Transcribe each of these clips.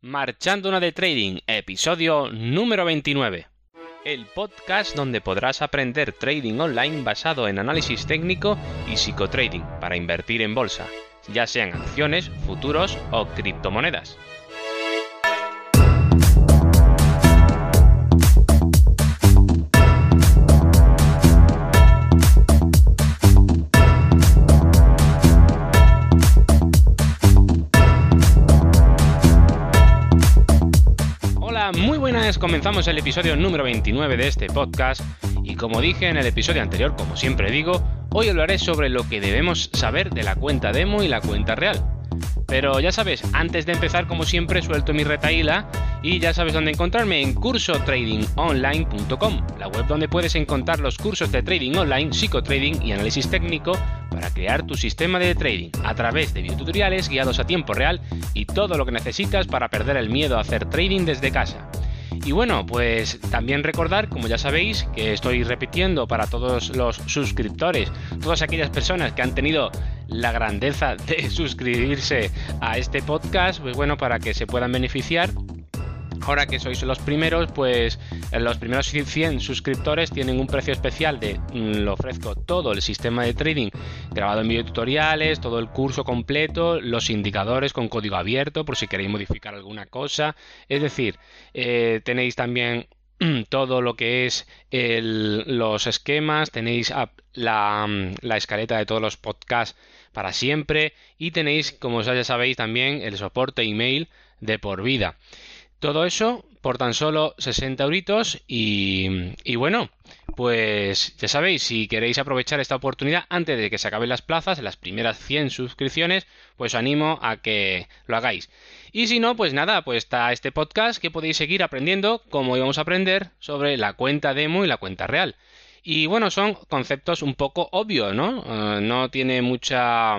Marchando una de Trading, episodio número 29. El podcast donde podrás aprender trading online basado en análisis técnico y psicotrading para invertir en bolsa, ya sean acciones, futuros o criptomonedas. Buenas, comenzamos el episodio número 29 de este podcast y como dije en el episodio anterior, como siempre digo, hoy hablaré sobre lo que debemos saber de la cuenta demo y la cuenta real. Pero ya sabes, antes de empezar, como siempre, suelto mi retaíla y ya sabes dónde encontrarme en cursotradingonline.com, la web donde puedes encontrar los cursos de trading online, psicotrading y análisis técnico para crear tu sistema de trading a través de videotutoriales guiados a tiempo real y todo lo que necesitas para perder el miedo a hacer trading desde casa. Y bueno, pues también recordar, como ya sabéis, que estoy repitiendo para todos los suscriptores, todas aquellas personas que han tenido la grandeza de suscribirse a este podcast, pues bueno, para que se puedan beneficiar Ahora que sois los primeros, pues los primeros 100 suscriptores tienen un precio especial de mm, lo ofrezco todo el sistema de trading grabado en videotutoriales, todo el curso completo, los indicadores con código abierto por si queréis modificar alguna cosa. Es decir, eh, tenéis también todo lo que es los esquemas, tenéis la, la, escaleta de todos los podcasts para siempre y tenéis, como ya sabéis, también el soporte email de por vida. Todo eso por tan solo 60 euritos y, bueno, pues ya sabéis, si queréis aprovechar esta oportunidad antes de que se acaben las plazas, las primeras 100 suscripciones, pues os animo a que lo hagáis. Y si no, pues nada, pues está este podcast que podéis seguir aprendiendo como íbamos a aprender sobre la cuenta demo y la cuenta real. Y bueno, son conceptos un poco obvios, ¿no? Uh, no tiene mucha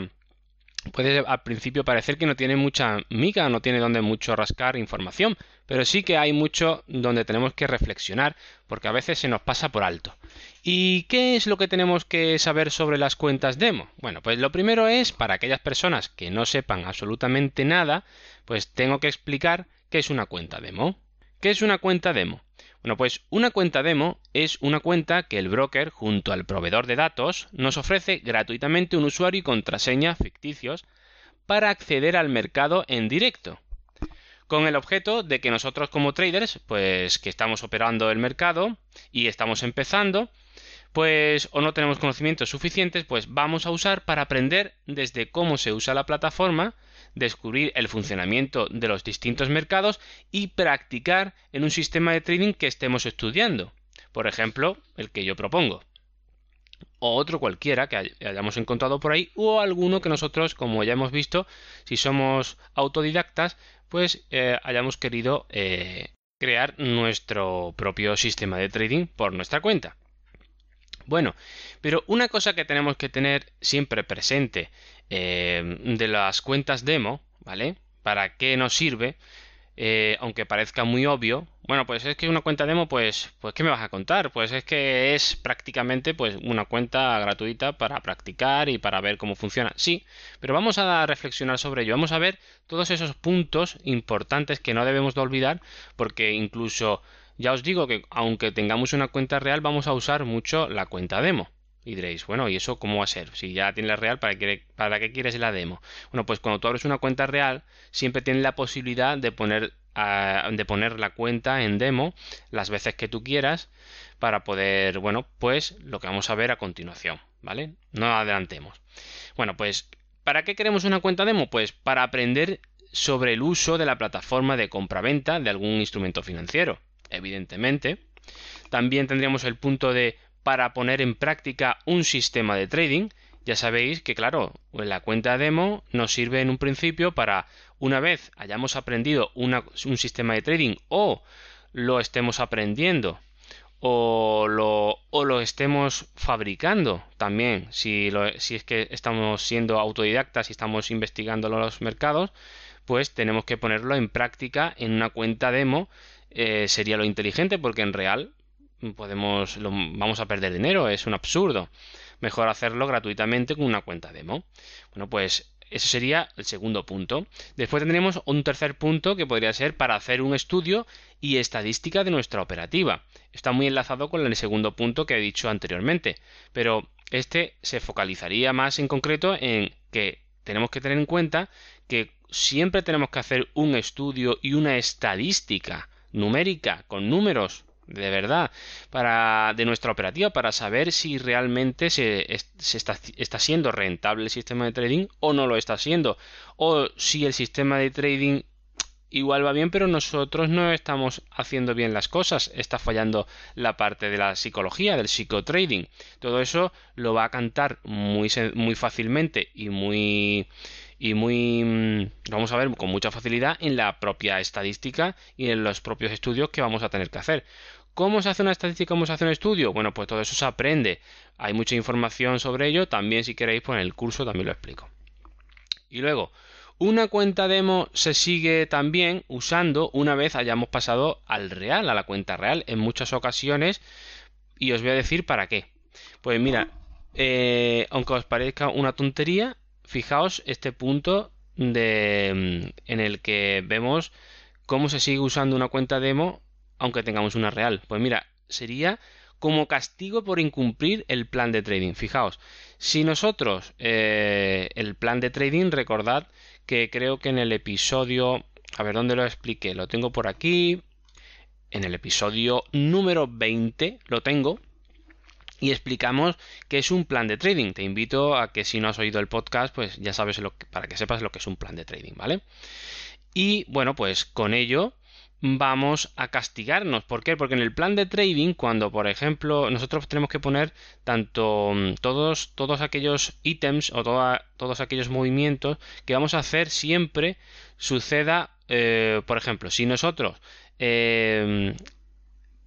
puede al principio parecer que no tiene mucha miga, no tiene donde mucho rascar información, pero sí que hay mucho donde tenemos que reflexionar, porque a veces se nos pasa por alto. ¿Y qué es lo que tenemos que saber sobre las cuentas demo? Bueno, pues lo primero es, para aquellas personas que no sepan absolutamente nada, pues tengo que explicar qué es una cuenta demo. ¿Qué es una cuenta demo? Bueno, pues una cuenta demo es una cuenta que el broker, junto al proveedor de datos, nos ofrece gratuitamente un usuario y contraseña ficticios para acceder al mercado en directo, con el objeto de que nosotros como traders, pues que estamos operando el mercado y estamos empezando, pues o no tenemos conocimientos suficientes, pues vamos a usar para aprender desde cómo se usa la plataforma, descubrir el funcionamiento de los distintos mercados y practicar en un sistema de trading que estemos estudiando. Por ejemplo, el que yo propongo. O otro cualquiera que hayamos encontrado por ahí, o alguno que nosotros, como ya hemos visto, si somos autodidactas, pues eh, hayamos querido eh, crear nuestro propio sistema de trading por nuestra cuenta. Bueno, pero una cosa que tenemos que tener siempre presente eh, de las cuentas demo, ¿vale? ¿Para qué nos sirve? Eh, aunque parezca muy obvio, bueno, pues es que una cuenta demo, pues, pues ¿qué me vas a contar? Pues es que es prácticamente pues una cuenta gratuita para practicar y para ver cómo funciona. Sí, pero vamos a reflexionar sobre ello. Vamos a ver todos esos puntos importantes que no debemos de olvidar, porque incluso ya os digo que aunque tengamos una cuenta real, vamos a usar mucho la cuenta demo. Y diréis, bueno, ¿y eso cómo va a ser? Si ya tienes la real, ¿para qué, ¿para qué quieres la demo? Bueno, pues cuando tú abres una cuenta real, siempre tienes la posibilidad de poner, de poner la cuenta en demo las veces que tú quieras para poder, bueno, pues lo que vamos a ver a continuación, ¿vale? No adelantemos. Bueno, pues, ¿para qué queremos una cuenta demo? Pues para aprender sobre el uso de la plataforma de compra-venta de algún instrumento financiero, evidentemente. También tendríamos el punto de para poner en práctica un sistema de trading, ya sabéis que, claro, la cuenta demo nos sirve en un principio para, una vez hayamos aprendido un sistema de trading o lo estemos aprendiendo o lo, o lo estemos fabricando también, si, si es que estamos siendo autodidactas y estamos investigando los mercados, pues tenemos que ponerlo en práctica en una cuenta demo. Eh, sería lo inteligente porque en real podemos vamos a perder dinero, es un absurdo. Mejor hacerlo gratuitamente con una cuenta demo. Bueno, pues ese sería el segundo punto. Después tendremos un tercer punto que podría ser para hacer un estudio y estadística de nuestra operativa. Está muy enlazado con el segundo punto que he dicho anteriormente, pero este se focalizaría más en concreto en que tenemos que tener en cuenta que siempre tenemos que hacer un estudio y una estadística numérica con números de verdad para de nuestra operativa para saber si realmente se, está, está, siendo rentable el sistema de trading o no lo está siendo. O si el sistema de trading igual va bien pero nosotros no estamos haciendo bien las cosas. Está fallando la parte de la psicología del psicotrading. Todo eso lo va a cantar muy, muy fácilmente y muy y muy mm, vamos a ver con mucha facilidad en la propia estadística y en los propios estudios que vamos a tener que hacer ¿Cómo se hace una estadística? ¿Cómo se hace un estudio? Bueno, pues todo eso se aprende. Hay mucha información sobre ello. También si queréis, pues en el curso también lo explico. Y luego, una cuenta demo se sigue también usando una vez hayamos pasado al real, a la cuenta real, en muchas ocasiones. Y os voy a decir para qué. Pues mira, eh, aunque os parezca una tontería, fijaos este punto de, mm, en el que vemos cómo se sigue usando una cuenta demo aunque tengamos una real. Pues mira, sería como castigo por incumplir el plan de trading. Fijaos, si nosotros eh, el plan de trading, recordad que creo que en el episodio, a ver dónde lo expliqué, lo tengo por aquí, en el episodio número 20 lo tengo. Y explicamos qué es un plan de trading. Te invito a que si no has oído el podcast, pues ya sabes lo para que sepas lo que es un plan de trading, ¿vale? Y bueno, pues con ello vamos a castigarnos. ¿Por qué? Porque en el plan de trading, cuando por ejemplo nosotros tenemos que poner tanto mm, todos, todos aquellos ítems o todos aquellos movimientos que vamos a hacer siempre suceda, eh, por ejemplo, si nosotros, eh,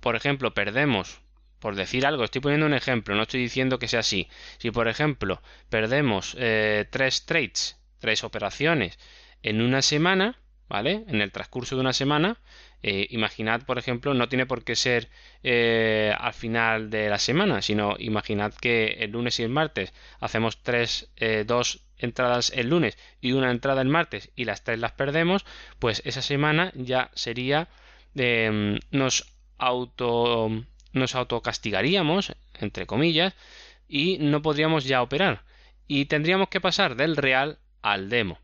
por ejemplo, perdemos por decir algo, estoy poniendo un ejemplo, no estoy diciendo que sea así. Si por ejemplo perdemos eh, tres trades, tres operaciones en una semana, ¿vale? En el transcurso de una semana. Eh, imaginad, por ejemplo, no tiene por qué ser eh, al final de la semana, sino imaginad que el lunes y el martes hacemos tres, dos entradas el lunes y una entrada el martes y las tres las perdemos, pues esa semana ya sería em, nos auto nos autocastigaríamos entre comillas y no podríamos ya operar. Y tendríamos que pasar del real al demo.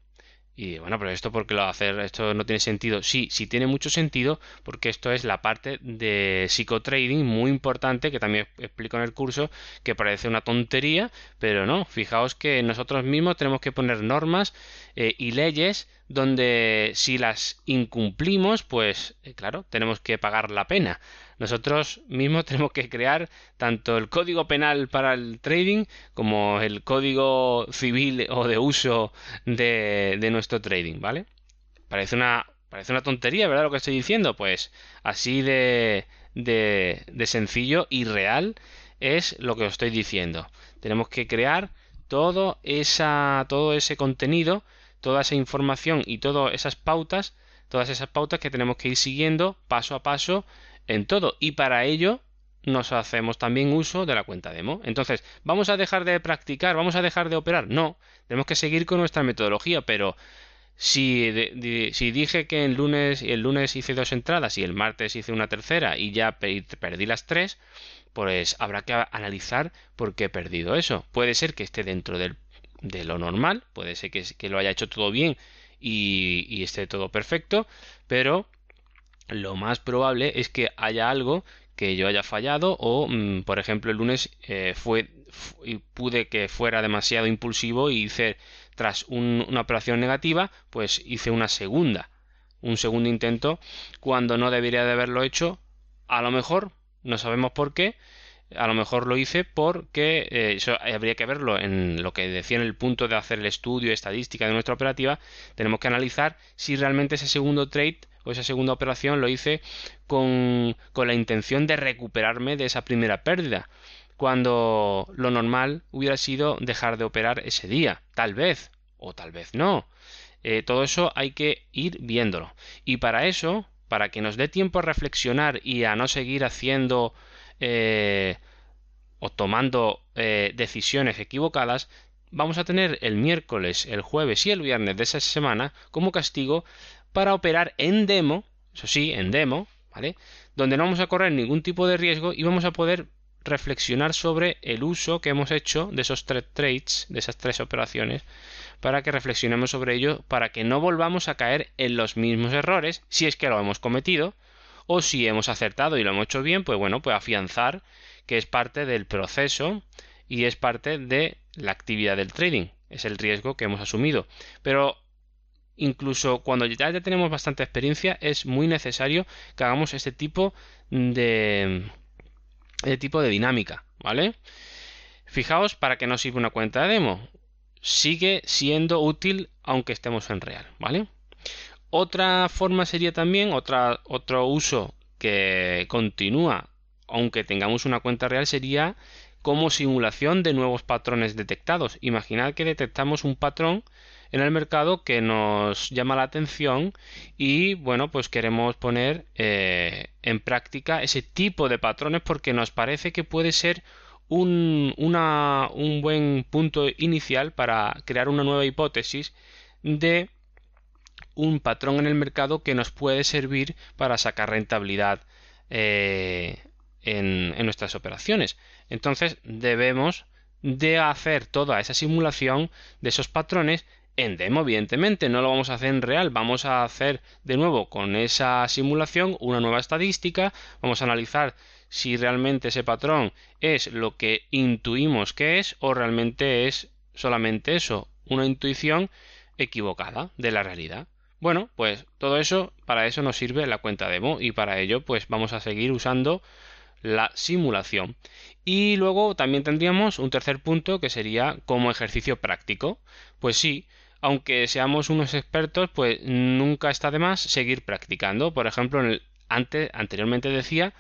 Y bueno, pero esto porque lo hacer, esto no tiene sentido. Sí, sí tiene mucho sentido porque esto es la parte de psicotrading muy importante que también explico en el curso que parece una tontería, pero no, fijaos que nosotros mismos tenemos que poner normas eh, y leyes donde si las incumplimos, pues eh, claro, tenemos que pagar la pena. Nosotros mismos tenemos que crear tanto el código penal para el trading como el código civil o de uso de, de nuestro trading, ¿vale? Parece una, parece una tontería, ¿verdad? Lo que estoy diciendo, pues así de, de, de sencillo y real es lo que os estoy diciendo. Tenemos que crear todo, esa, todo ese contenido toda esa información y todas esas pautas, todas esas pautas que tenemos que ir siguiendo paso a paso en todo. Y para ello nos hacemos también uso de la cuenta demo. Entonces, ¿vamos a dejar de practicar? ¿Vamos a dejar de operar? No, tenemos que seguir con nuestra metodología, pero si, si dije que el lunes, el lunes hice dos entradas y el martes hice una tercera y ya perdí las tres, pues habrá que analizar por qué he perdido eso. Puede ser que esté dentro del de lo normal, puede ser que, lo haya hecho todo bien y, esté todo perfecto, pero lo más probable es que haya algo que yo haya fallado o mm, por ejemplo el lunes eh, fue pude que fuera demasiado impulsivo y hice tras una operación negativa pues hice una segunda un segundo intento cuando no debería de haberlo hecho. A lo mejor no sabemos por qué a lo mejor lo hice porque eh, eso habría que verlo en lo que decía en el punto de hacer el estudio estadística de nuestra operativa. Tenemos que analizar si realmente ese segundo trade o esa segunda operación lo hice con, con la intención de recuperarme de esa primera pérdida. Cuando lo normal hubiera sido dejar de operar ese día, tal vez, o tal vez no. Eh, todo eso hay que ir viéndolo. Y para eso, para que nos dé tiempo a reflexionar y a no seguir haciendo eh, o tomando eh, decisiones equivocadas, vamos a tener el miércoles, el jueves y el viernes de esa semana como castigo para operar en demo, eso sí, en demo, ¿vale? Donde no vamos a correr ningún tipo de riesgo y vamos a poder reflexionar sobre el uso que hemos hecho de esos tres trades, de esas tres operaciones, para que reflexionemos sobre ello, para que no volvamos a caer en los mismos errores, si es que lo hemos cometido, o si hemos acertado y lo hemos hecho bien, pues bueno, pues afianzar que es parte del proceso y es parte de la actividad del trading, es el riesgo que hemos asumido. Pero incluso cuando ya, tenemos bastante experiencia, es muy necesario que hagamos este tipo de, este tipo de dinámica, ¿vale? Fijaos para que no sirva una cuenta de demo. Sigue siendo útil aunque estemos en real, ¿vale? Otra forma sería también, otro uso que continúa aunque tengamos una cuenta real sería como simulación de nuevos patrones detectados. Imaginad que detectamos un patrón en el mercado que nos llama la atención y bueno pues queremos poner eh, en práctica ese tipo de patrones porque nos parece que puede ser un, un buen punto inicial para crear una nueva hipótesis de un patrón en el mercado que nos puede servir para sacar rentabilidad eh, en, en nuestras operaciones. Entonces debemos de hacer toda esa simulación de esos patrones en demo, evidentemente, no lo vamos a hacer en real, vamos a hacer de nuevo con esa simulación una nueva estadística, vamos a analizar si realmente ese patrón es lo que intuimos que es o realmente es solamente eso, una intuición equivocada de la realidad. Bueno, pues todo eso, para eso nos sirve la cuenta demo y para ello pues vamos a seguir usando la simulación. Y luego también tendríamos un tercer punto que sería como ejercicio práctico. Pues sí, aunque seamos unos expertos, pues nunca está de más seguir practicando. Por ejemplo, en el, antes, anteriormente decía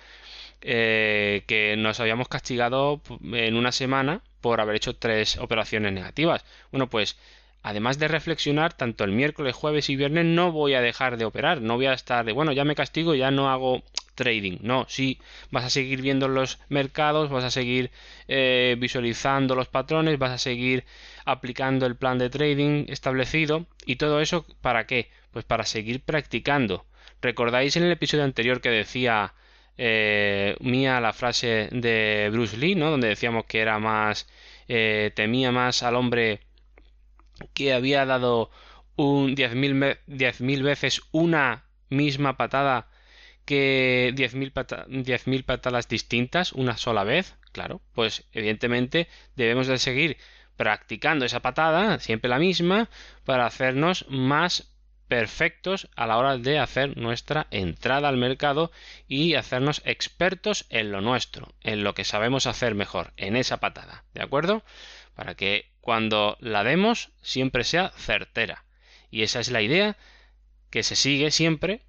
eh, que nos habíamos castigado en una semana por haber hecho tres operaciones negativas. Bueno, pues además de reflexionar, tanto el miércoles, jueves y viernes no voy a dejar de operar, no voy a estar de, bueno, ya me castigo, ya no hago trading. No, sí, vas a seguir viendo los mercados, vas a seguir eh, visualizando los patrones, vas a seguir aplicando el plan de trading establecido y todo eso para qué? Pues para seguir practicando. ¿Recordáis en el episodio anterior que decía eh, mía la frase de Bruce Lee, ¿no? Donde decíamos que era más eh, temía más al hombre que había dado un 10.000 diez mil veces una misma patada que 10.000 patadas distintas una sola vez, claro, pues evidentemente debemos de seguir practicando esa patada, siempre la misma, para hacernos más perfectos a la hora de hacer nuestra entrada al mercado y hacernos expertos en lo nuestro, en lo que sabemos hacer mejor, en esa patada, ¿de acuerdo? Para que cuando la demos siempre sea certera. Y esa es la idea que se sigue siempre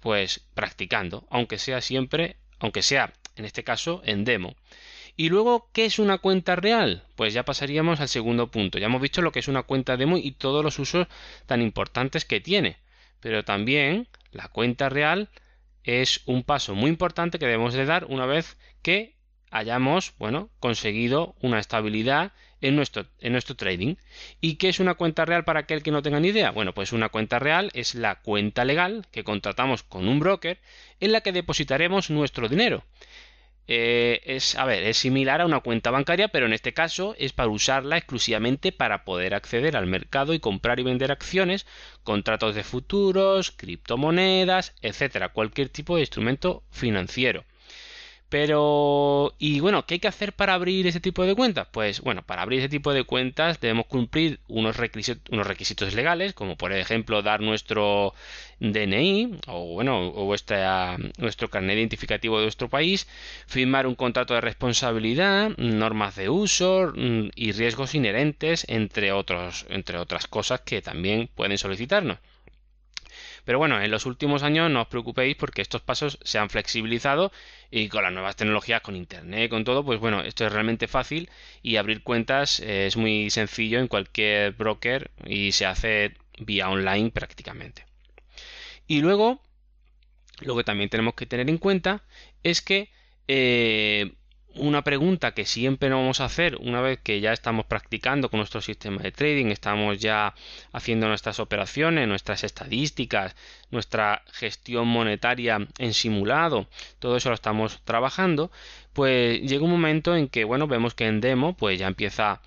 pues practicando, aunque sea siempre, aunque sea en este caso en demo. Y luego, ¿qué es una cuenta real? Pues ya pasaríamos al segundo punto. Ya hemos visto lo que es una cuenta demo y todos los usos tan importantes que tiene. Pero también la cuenta real es un paso muy importante que debemos de dar una vez que hayamos, bueno, conseguido una estabilidad en nuestro, en nuestro trading. ¿Y qué es una cuenta real para aquel que no tenga ni idea? Bueno, pues una cuenta real es la cuenta legal que contratamos con un broker en la que depositaremos nuestro dinero. Eh, es, a ver, es similar a una cuenta bancaria, pero en este caso es para usarla exclusivamente para poder acceder al mercado y comprar y vender acciones, contratos de futuros, criptomonedas, etcétera, cualquier tipo de instrumento financiero. Pero, y bueno, ¿qué hay que hacer para abrir ese tipo de cuentas? Pues bueno, para abrir ese tipo de cuentas debemos cumplir unos requisitos, unos requisitos legales, como por ejemplo dar nuestro DNI o bueno, o nuestro carnet identificativo de nuestro país, firmar un contrato de responsabilidad, normas de uso mm, y riesgos inherentes, entre otros, entre otras cosas que también pueden solicitarnos. Pero bueno, en los últimos años no os preocupéis porque estos pasos se han flexibilizado y con las nuevas tecnologías, con internet, con todo, pues bueno, esto es realmente fácil y abrir cuentas eh, es muy sencillo en cualquier broker y se hace vía online prácticamente. Y luego, lo que también tenemos que tener en cuenta es que eh, una pregunta que siempre nos vamos a hacer una vez que ya estamos practicando con nuestro sistema de trading, estamos ya haciendo nuestras operaciones, nuestras estadísticas, nuestra gestión monetaria en simulado, todo eso lo estamos trabajando, pues llega un momento en que, bueno, vemos que en demo pues ya empieza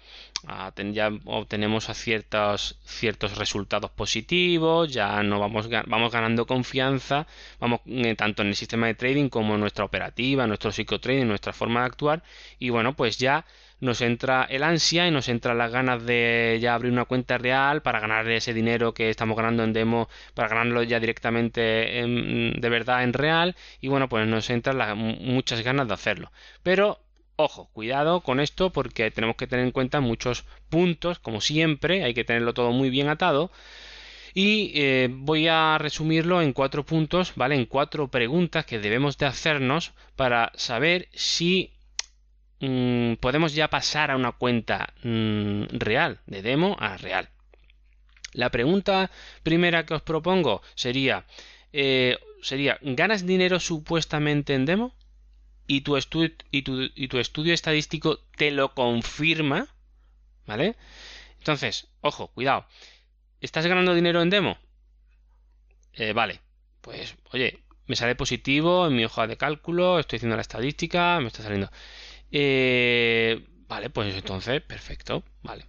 ya obtenemos a ciertos, ciertos resultados positivos, ya no vamos, vamos ganando confianza, vamos eh, tanto en el sistema de trading como en nuestra operativa, nuestro psicotrading, nuestra forma de actuar y bueno, pues ya nos entra el ansia y nos entra las ganas de ya abrir una cuenta real para ganar ese dinero que estamos ganando en demo, para ganarlo ya directamente de verdad en real y bueno, pues nos entran muchas ganas de hacerlo. Pero Ojo, cuidado con esto porque tenemos que tener en cuenta muchos puntos, como siempre, hay que tenerlo todo muy bien atado. Y eh, voy a resumirlo en cuatro puntos, ¿vale? En cuatro preguntas que debemos de hacernos para saber si mm, podemos ya pasar a una cuenta mm, real, de demo a real. La pregunta primera que os propongo sería, eh, sería ¿ganas dinero supuestamente en demo? Y tu, y tu, estudio estadístico te lo confirma, ¿vale? Entonces, ojo, cuidado. ¿Estás ganando dinero en demo? Eh, vale, pues oye, me sale positivo en mi hoja de cálculo, estoy haciendo la estadística, me está saliendo. Eh, vale, pues entonces, perfecto, vale.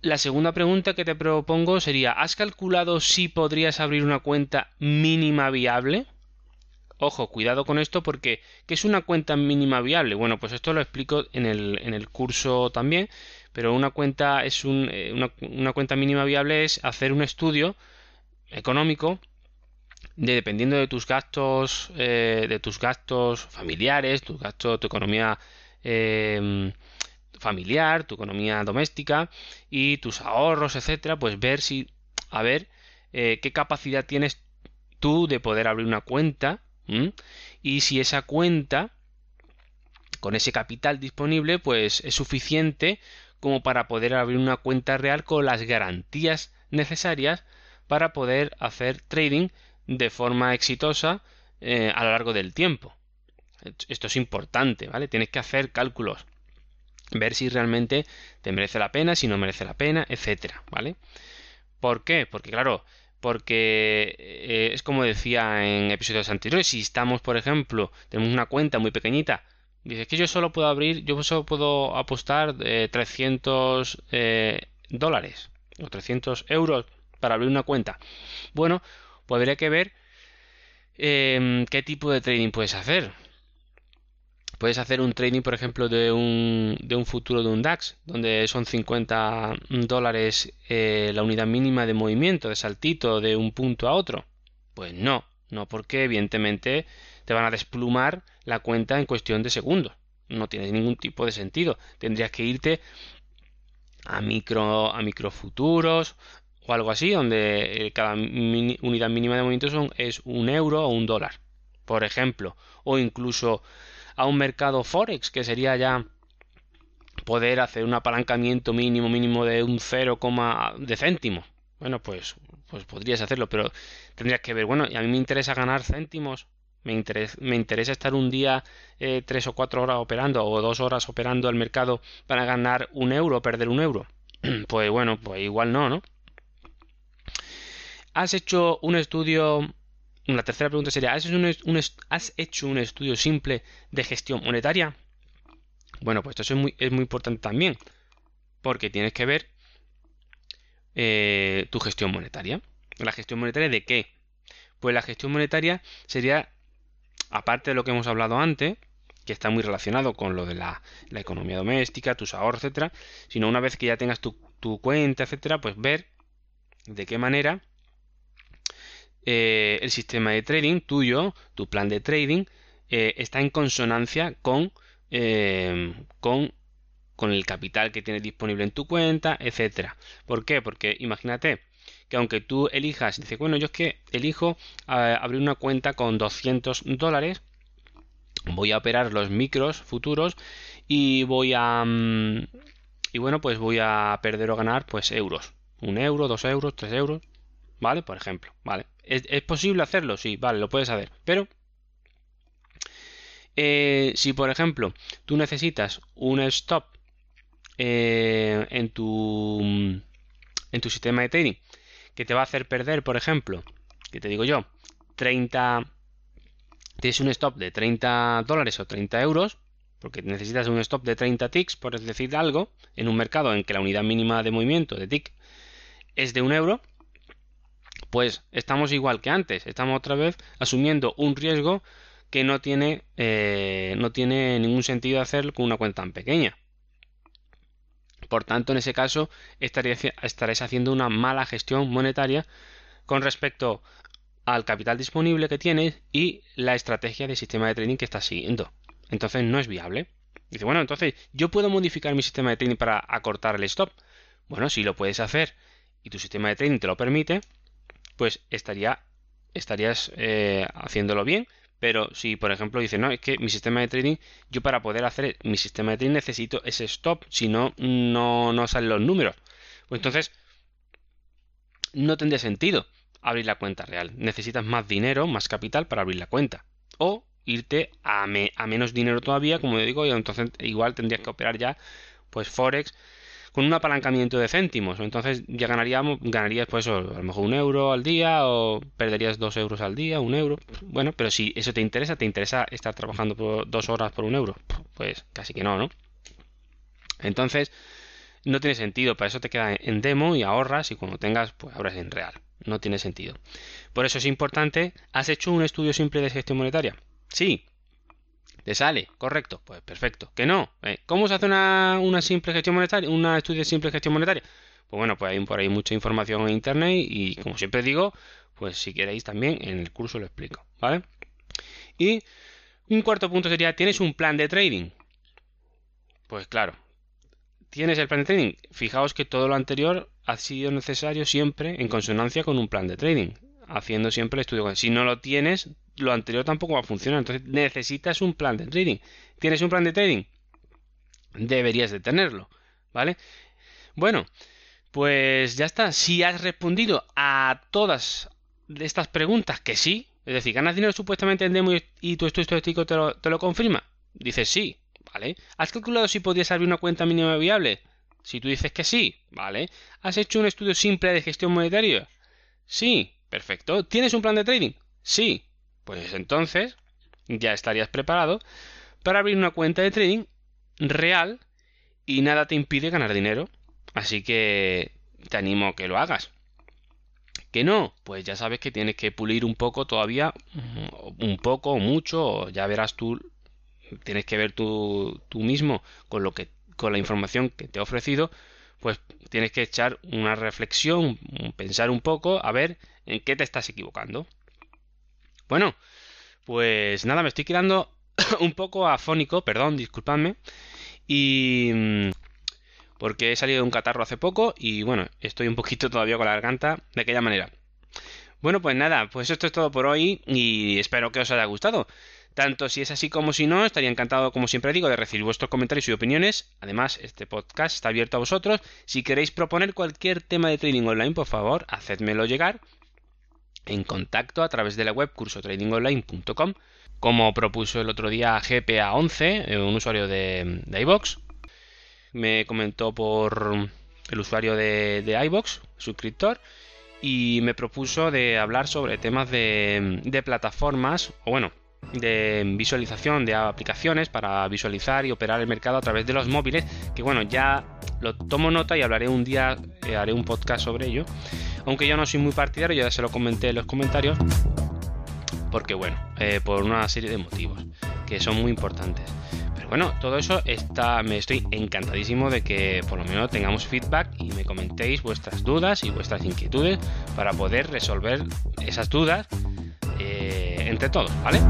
La segunda pregunta que te propongo sería, ¿has calculado si podrías abrir una cuenta mínima viable? Ojo, cuidado con esto porque ¿qué es una cuenta mínima viable? Bueno, pues esto lo explico en el, en el curso también, pero una cuenta es un, eh, una, cuenta mínima viable es hacer un estudio económico de dependiendo de tus gastos eh, de tus gastos familiares tu gasto tu economía em, familiar tu economía doméstica y tus ahorros etcétera pues ver si a ver eh, qué capacidad tienes tú de poder abrir una cuenta y si esa cuenta, con ese capital disponible, pues es suficiente como para poder abrir una cuenta real con las garantías necesarias para poder hacer trading de forma exitosa eh, a lo largo del tiempo. Esto es importante, ¿vale? Tienes que hacer cálculos, ver si realmente te merece la pena, si no merece la pena, etcétera, ¿vale? ¿Por qué? Porque claro, porque eh, es como decía en episodios anteriores, si estamos, por ejemplo, tenemos una cuenta muy pequeñita, dices que yo solo puedo abrir, yo solo puedo apostar 300 eh, eh, dólares o 300 euros para abrir una cuenta. Bueno, pues habría que ver em, qué tipo de trading puedes hacer puedes hacer un trading, por ejemplo, de un, de un futuro de un DAX, donde son 50 dólares eh, la unidad mínima de movimiento, de saltito de un punto a otro. Pues no, no porque evidentemente te van a desplumar la cuenta en cuestión de segundos. No tiene ningún tipo de sentido. Tendrías que irte a micro, a microfuturos o algo así, donde eh, cada unidad mínima de movimiento es un euro o un dólar, por ejemplo, o incluso a un mercado forex, que sería ya poder hacer un apalancamiento mínimo mínimo de un 0, de céntimo. Bueno, pues, pues podrías hacerlo, pero tendrías que ver, bueno, y a mí me interesa ganar céntimos, me interesa, me interesa estar un día eh, tres o cuatro horas operando o dos horas operando el mercado para ganar un euro perder un euro. pues bueno, pues igual no, ¿no? ¿Has hecho un estudio la tercera pregunta sería, ¿has hecho un, estudio simple de gestión monetaria? Bueno, pues esto es muy, es muy importante también, porque tienes que ver eh, tu gestión monetaria. ¿La gestión monetaria de qué? Pues la gestión monetaria sería, aparte de lo que hemos hablado antes, que está muy relacionado con lo de la, economía doméstica, tus ahorros, etcétera, sino una vez que ya tengas tu, tu cuenta, etcétera, pues ver de qué manera eh, el sistema de trading tuyo, tu plan de trading, eh, está en consonancia con, eh, con, con el capital que tienes disponible en tu cuenta, etcétera. ¿Por qué? Porque imagínate que aunque tú elijas, dice, bueno, yo es que elijo abrir una cuenta con 200 dólares, voy a operar los micros futuros y voy a... Mm, y bueno, pues voy a perder o ganar pues euros. Un euro, dos euros, tres euros, ¿vale? Por ejemplo, ¿vale? ¿Es, posible hacerlo? Sí, vale, lo puedes hacer. Pero Eh, si por ejemplo tú necesitas un stop eh, en tu en tu sistema de trading que te va a hacer perder, por ejemplo, que te digo yo, 30 tienes un stop de 30 dólares o 30 euros, porque necesitas un stop de 30 ticks, por decir algo, en un mercado en que la unidad mínima de movimiento de tick es de un euro, pues estamos igual que antes, estamos otra vez asumiendo un riesgo que no tiene, eh, no tiene ningún sentido hacerlo con una cuenta tan pequeña. Por tanto, en ese caso, estaréis haciendo una mala gestión monetaria con respecto al capital disponible que tienes y la estrategia de sistema de trading que estás siguiendo. Entonces no es viable. Dice, bueno, entonces yo puedo modificar mi sistema de trading para acortar el stop. Bueno, si lo puedes hacer y tu sistema de trading te lo permite, pues estaría, estarías eh, haciéndolo bien. Pero si, por ejemplo, dices, no, es que mi sistema de trading, yo para poder hacer mi sistema de trading necesito ese stop, si no, no, no salen los números. Pues entonces, no tendría sentido abrir la cuenta real. Necesitas más dinero, más capital para abrir la cuenta. O irte a, a menos dinero todavía, como digo, y entonces igual tendrías que operar ya, pues Forex con un apalancamiento de céntimos. Entonces ya ganaríamos, ganarías pues a lo mejor un euro al día o perderías dos euros al día, un euro. Bueno, pero si eso te interesa, te interesa estar trabajando por dos horas por un euro, pues casi que no, ¿no? Entonces no tiene sentido, para eso te queda en demo y ahorras y cuando tengas, pues ahorras en real. No tiene sentido. Por eso es importante, ¿has hecho un estudio simple de gestión monetaria? Sí, ¿Te sale? Correcto. Pues perfecto. ¿Que no? Eh, ¿Cómo se hace una, simple gestión monetaria? ¿Un estudio de simple gestión monetaria? Pues bueno, pues hay por ahí mucha información en internet y como siempre digo, pues si queréis también en el curso lo explico. ¿Vale? Y un cuarto punto sería, ¿tienes un plan de trading? Pues claro, tienes el plan de trading. Fijaos que todo lo anterior ha sido necesario siempre en consonancia con un plan de trading, haciendo siempre el estudio. Si no lo tienes, lo anterior tampoco va a funcionar. Entonces necesitas un plan de trading. ¿Tienes un plan de trading? Deberías de tenerlo, ¿vale? Bueno, pues ya está. Si has respondido a todas estas preguntas que sí, es decir, ganas dinero supuestamente en demo y tu estudio estadístico te lo, te lo confirma, dices sí, ¿vale? ¿Has calculado si podías abrir una cuenta mínima viable? Si tú dices que sí, ¿vale? ¿Has hecho un estudio simple de gestión monetaria? Sí, perfecto. ¿Tienes un plan de trading? Sí, pues entonces ya estarías preparado para abrir una cuenta de trading real y nada te impide ganar dinero. Así que te animo a que lo hagas. Que no, pues ya sabes que tienes que pulir un poco todavía, un poco o mucho, ya verás tú, tienes que ver tú, tú mismo con lo que, con la información que te he ofrecido, pues tienes que echar una reflexión, pensar un poco, a ver en qué te estás equivocando. Bueno, pues nada, me estoy quedando un poco afónico, perdón, disculpadme. Y... Mm, porque he salido de un catarro hace poco y bueno, estoy un poquito todavía con la garganta de aquella manera. Bueno, pues nada, pues esto es todo por hoy y espero que os haya gustado. Tanto si es así como si no, estaría encantado, como siempre digo, de recibir vuestros comentarios y opiniones. Además, este podcast está abierto a vosotros. Si queréis proponer cualquier tema de trading online, por favor, hacedmelo llegar en contacto a través de la web cursotradingonline.com, como propuso el otro día GPA11, eh, un usuario de, de iBox. Me comentó por el usuario de, de iBox, suscriptor, y me propuso de hablar sobre temas de, plataformas, o bueno, de visualización de aplicaciones para visualizar y operar el mercado a través de los móviles, que bueno, ya lo tomo nota y hablaré un día, eh, haré un podcast sobre ello. Aunque yo no soy muy partidario, ya se lo comenté en los comentarios, porque bueno, eh, por una serie de motivos que son muy importantes. Pero bueno, todo eso está, me estoy encantadísimo de que por lo menos tengamos feedback y me comentéis vuestras dudas y vuestras inquietudes para poder resolver esas dudas eh, entre todos, ¿vale?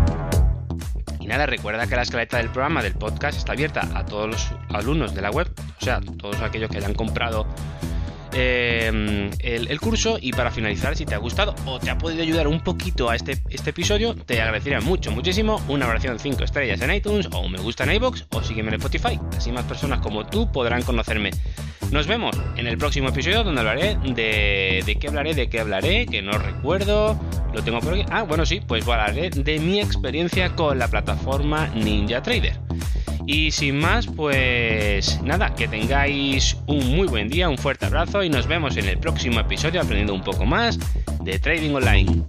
Y nada, recuerda que la escaleta del programa del podcast está abierta a todos los alumnos de la web, o sea, todos aquellos que hayan comprado em, el, curso. Y para finalizar, si te ha gustado o te ha podido ayudar un poquito a este, este episodio, te agradecería mucho, muchísimo una oración 5 estrellas en iTunes o un me gusta en iBox o sígueme en Spotify. Así más personas como tú podrán conocerme. Nos vemos en el próximo episodio donde hablaré de, de qué hablaré, de qué hablaré, que no recuerdo lo tengo por aquí. Ah, bueno, sí, pues hablaré de mi experiencia con la plataforma Ninja Trader. Y sin más, pues nada, que tengáis un muy buen día, un fuerte abrazo y nos vemos en el próximo episodio aprendiendo un poco más de Trading Online.